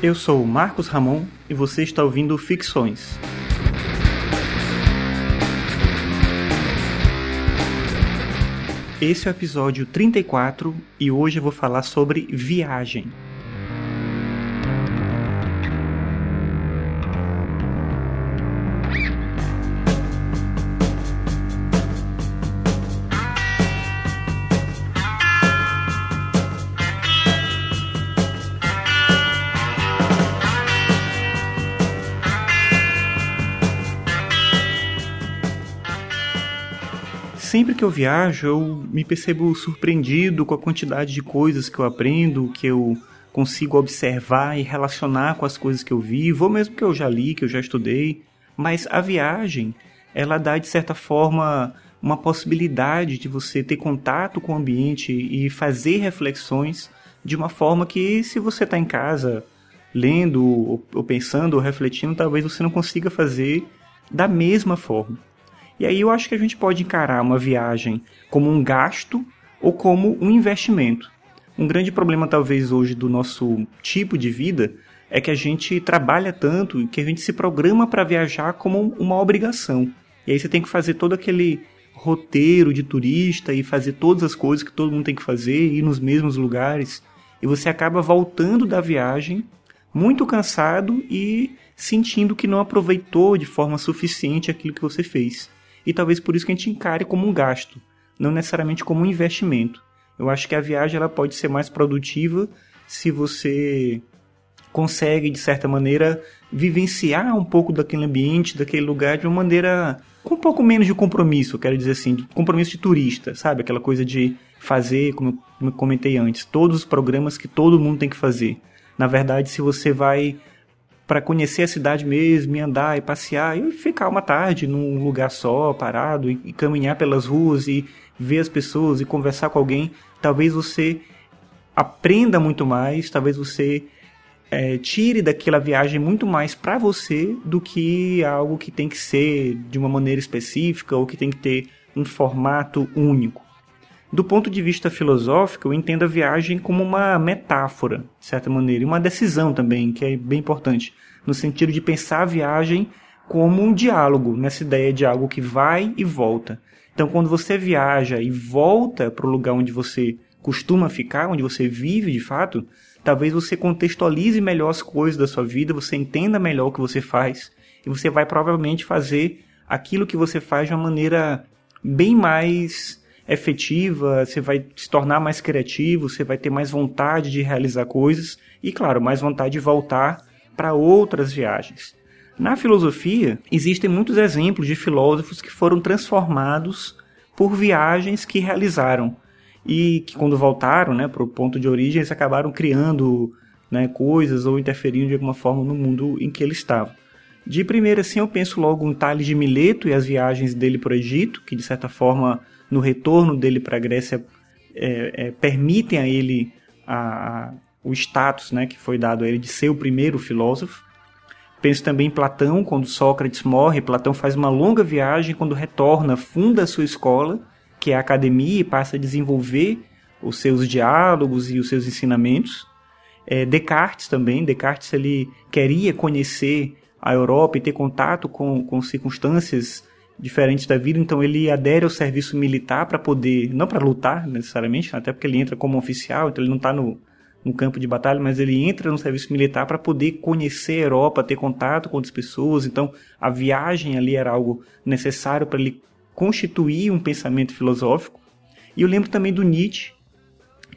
Eu sou Marcos Ramon e você está ouvindo Ficções. Esse é o episódio 34 e hoje eu vou falar sobre viagem. Sempre que eu viajo, eu me percebo surpreendido com a quantidade de coisas que eu aprendo, que eu consigo observar e relacionar com as coisas que eu vivo, ou mesmo que eu já li, que eu já estudei. Mas a viagem, ela dá de certa forma uma possibilidade de você ter contato com o ambiente e fazer reflexões de uma forma que, se você está em casa lendo, ou pensando, ou refletindo, talvez você não consiga fazer da mesma forma. E aí eu acho que a gente pode encarar uma viagem como um gasto ou como um investimento. Um grande problema talvez hoje do nosso tipo de vida é que a gente trabalha tanto que a gente se programa para viajar como uma obrigação. E aí você tem que fazer todo aquele roteiro de turista e fazer todas as coisas que todo mundo tem que fazer, ir nos mesmos lugares. E você acaba voltando da viagem muito cansado e sentindo que não aproveitou de forma suficiente aquilo que você fez e talvez por isso que a gente encare como um gasto, não necessariamente como um investimento. Eu acho que a viagem ela pode ser mais produtiva se você consegue, de certa maneira, vivenciar um pouco daquele ambiente, daquele lugar de uma maneira com um pouco menos de compromisso, quero dizer assim, de compromisso de turista, sabe? Aquela coisa de fazer, como eu comentei antes, todos os programas que todo mundo tem que fazer. Na verdade, se você vai para conhecer a cidade mesmo, e andar e passear e ficar uma tarde num lugar só, parado e, e caminhar pelas ruas e ver as pessoas e conversar com alguém, talvez você aprenda muito mais, talvez você é, tire daquela viagem muito mais para você do que algo que tem que ser de uma maneira específica ou que tem que ter um formato único. Do ponto de vista filosófico, eu entendo a viagem como uma metáfora, de certa maneira, e uma decisão também, que é bem importante, no sentido de pensar a viagem como um diálogo, nessa ideia de algo que vai e volta. Então, quando você viaja e volta para o lugar onde você costuma ficar, onde você vive de fato, talvez você contextualize melhor as coisas da sua vida, você entenda melhor o que você faz, e você vai provavelmente fazer aquilo que você faz de uma maneira bem mais efetiva, você vai se tornar mais criativo, você vai ter mais vontade de realizar coisas e, claro, mais vontade de voltar para outras viagens. Na filosofia, existem muitos exemplos de filósofos que foram transformados por viagens que realizaram e que, quando voltaram né, para o ponto de origem, eles acabaram criando né, coisas ou interferindo de alguma forma no mundo em que eles estavam. De primeira, assim, eu penso logo em Tales de Mileto e as viagens dele para o Egito, que de certa forma no retorno dele para a Grécia, é, é, permitem a ele a, a, o status né, que foi dado a ele de ser o primeiro filósofo. Penso também em Platão, quando Sócrates morre, Platão faz uma longa viagem, quando retorna, funda a sua escola, que é a academia, e passa a desenvolver os seus diálogos e os seus ensinamentos. É, Descartes também, Descartes ele queria conhecer a Europa e ter contato com, com circunstâncias diferentes da vida, então ele adere ao serviço militar para poder, não para lutar necessariamente, até porque ele entra como oficial, então ele não está no, no campo de batalha, mas ele entra no serviço militar para poder conhecer a Europa, ter contato com outras pessoas, então a viagem ali era algo necessário para ele constituir um pensamento filosófico. E eu lembro também do Nietzsche,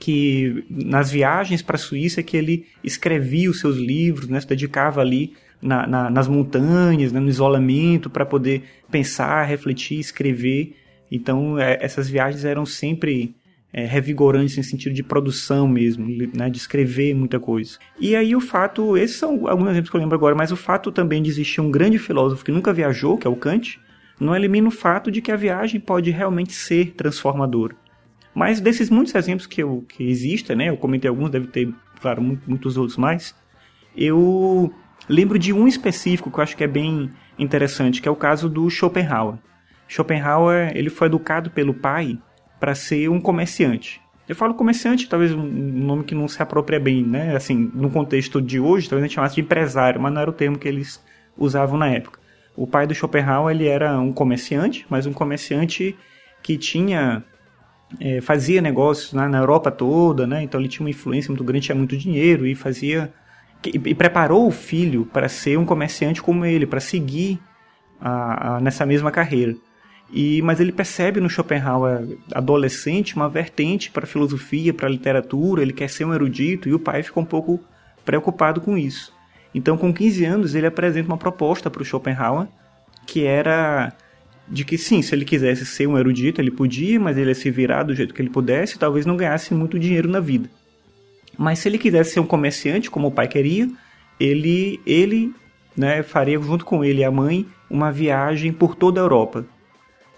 que nas viagens para a Suíça que ele escrevia os seus livros, né, se dedicava ali na, na, nas montanhas, né, no isolamento, para poder pensar, refletir, escrever. Então, é, essas viagens eram sempre é, revigorantes em sentido de produção mesmo, né, de escrever muita coisa. E aí o fato, esses são alguns exemplos que eu lembro agora, mas o fato também de existir um grande filósofo que nunca viajou, que é o Kant, não elimina o fato de que a viagem pode realmente ser transformadora. Mas desses muitos exemplos que, eu, que existem, né, eu comentei alguns, deve ter, claro, muitos outros mais, eu Lembro de um específico que eu acho que é bem interessante, que é o caso do Schopenhauer. Schopenhauer ele foi educado pelo pai para ser um comerciante. Eu falo comerciante, talvez um nome que não se apropria bem, né? Assim, no contexto de hoje, talvez a gente chamasse de empresário, mas não era o termo que eles usavam na época. O pai do Schopenhauer, ele era um comerciante, mas um comerciante que tinha é, fazia negócios né, na Europa toda, né? Então ele tinha uma influência muito grande, tinha muito dinheiro e fazia e, preparou o filho para ser um comerciante como ele, para seguir a, a, nessa mesma carreira. E, mas ele percebe no Schopenhauer adolescente uma vertente para filosofia, para a literatura, ele quer ser um erudito e o pai fica um pouco preocupado com isso. Então, com 15 anos, ele apresenta uma proposta para o Schopenhauer que era de que sim, se ele quisesse ser um erudito, ele podia, mas ele ia se virar do jeito que ele pudesse e talvez não ganhasse muito dinheiro na vida. Mas se ele quisesse ser um comerciante, como o pai queria, ele, ele né, faria junto com ele e a mãe uma viagem por toda a Europa.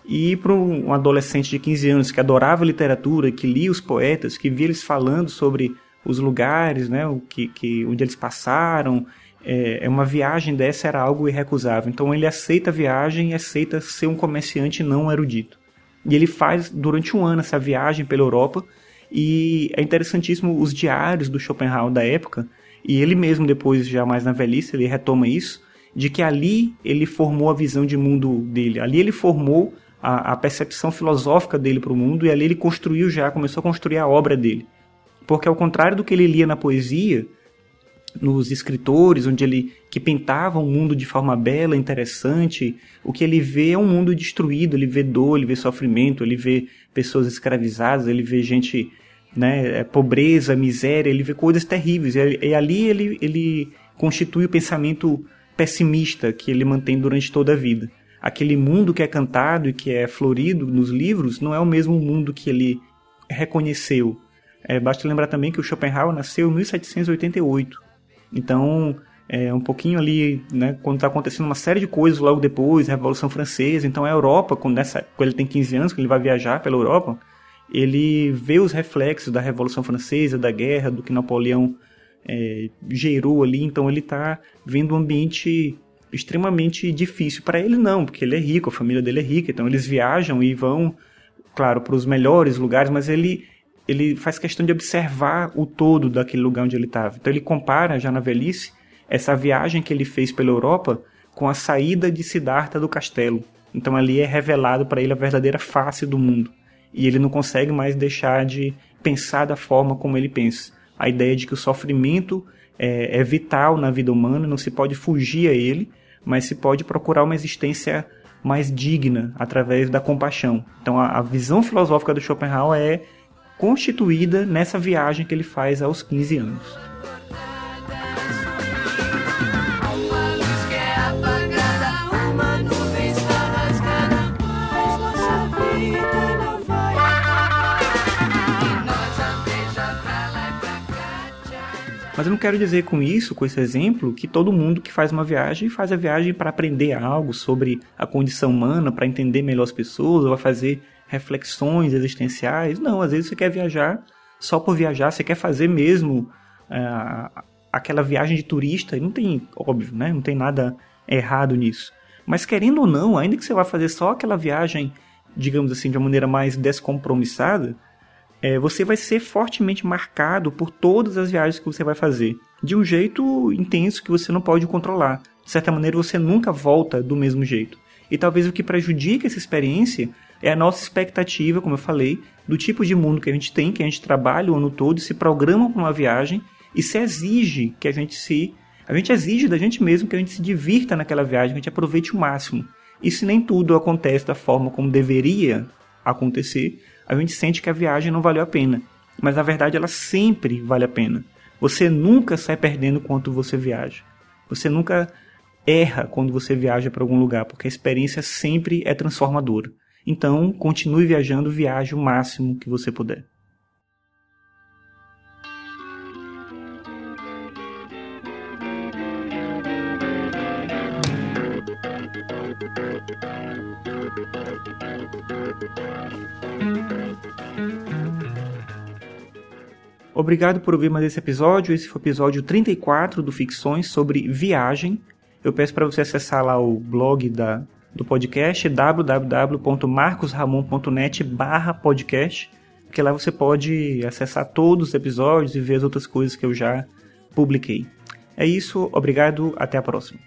E para um adolescente de 15 anos que adorava literatura, que lia os poetas, que via eles falando sobre os lugares, né, o que, que, onde eles passaram, é, é, uma viagem dessa era algo irrecusável. Então ele aceita a viagem e aceita ser um comerciante não erudito. E ele faz durante um ano essa viagem pela Europa e é interessantíssimo os diários do Schopenhauer da época e ele mesmo depois já mais na velhice ele retoma isso de que ali ele formou a visão de mundo dele. Ali ele formou a, a percepção filosófica dele para o mundo e ali ele construiu já, começou a construir a obra dele. Porque ao contrário do que ele lia na poesia, nos escritores, onde ele que pintava um mundo de forma bela, interessante, o que ele vê é um mundo destruído, ele vê dor, ele vê sofrimento, ele vê pessoas escravizadas, ele vê gente, né, é, pobreza, miséria, ele vê coisas terríveis. E, ali ele, ele constitui o pensamento pessimista que ele mantém durante toda a vida. Aquele mundo que é cantado e que é florido nos livros não é o mesmo mundo que ele reconheceu. É, basta lembrar também que o Schopenhauer nasceu em 1788 então, é um pouquinho ali, né, quando está acontecendo uma série de coisas logo depois, Revolução Francesa, então a Europa, quando, nessa, quando ele tem 15 anos, que ele vai viajar pela Europa, ele vê os reflexos da Revolução Francesa, da guerra, do que Napoleão é, gerou ali, então ele está vendo um ambiente extremamente difícil. Para ele não, porque ele é rico, a família dele é rica, então eles viajam e vão, claro, para os melhores lugares, mas ele ele faz questão de observar o todo daquele lugar onde ele estava. Então ele compara, já na velhice, essa viagem que ele fez pela Europa com a saída de Siddhartha do castelo. Então ali é revelado para ele a verdadeira face do mundo. E ele não consegue mais deixar de pensar da forma como ele pensa. A ideia de que o sofrimento é, é vital na vida humana, não se pode fugir a ele, mas se pode procurar uma existência mais digna através da compaixão. Então a, a visão filosófica do Schopenhauer é constituída nessa viagem que ele faz aos 15 anos. Mas eu não quero dizer com isso, com esse exemplo, que todo mundo que faz uma viagem faz a viagem para aprender algo sobre a condição humana, para entender melhor as pessoas, ou vai fazer reflexões existenciais. Não, às vezes você quer viajar só por viajar, você quer fazer mesmo uh, aquela viagem de turista, e não tem, óbvio, né? Não tem nada errado nisso. Mas querendo ou não, ainda que você vá fazer só aquela viagem, digamos assim, de uma maneira mais descompromissada, é, você vai ser fortemente marcado por todas as viagens que você vai fazer, de um jeito intenso que você não pode controlar. De certa maneira, você nunca volta do mesmo jeito. E talvez o que prejudique essa experiência é a nossa expectativa, como eu falei, do tipo de mundo que a gente tem, que a gente trabalha o ano todo, se programa para uma viagem e se exige que a gente se. A gente exige da gente mesmo que a gente se divirta naquela viagem, que a gente aproveite o máximo. E se nem tudo acontece da forma como deveria acontecer, a gente sente que a viagem não valeu a pena. Mas na verdade ela sempre vale a pena. Você nunca sai perdendo quanto você viaja. Você nunca erra quando você viaja para algum lugar, porque a experiência sempre é transformadora. Então, continue viajando, viaje o máximo que você puder. Obrigado por ouvir mais esse episódio. Esse foi o episódio 34 do Ficções sobre viagem. Eu peço para você acessar lá o blog da do podcast www.marcosramon.net barra podcast. porque lá você pode acessar todos os episódios e ver as outras coisas que eu já publiquei. É isso, obrigado, até a próxima.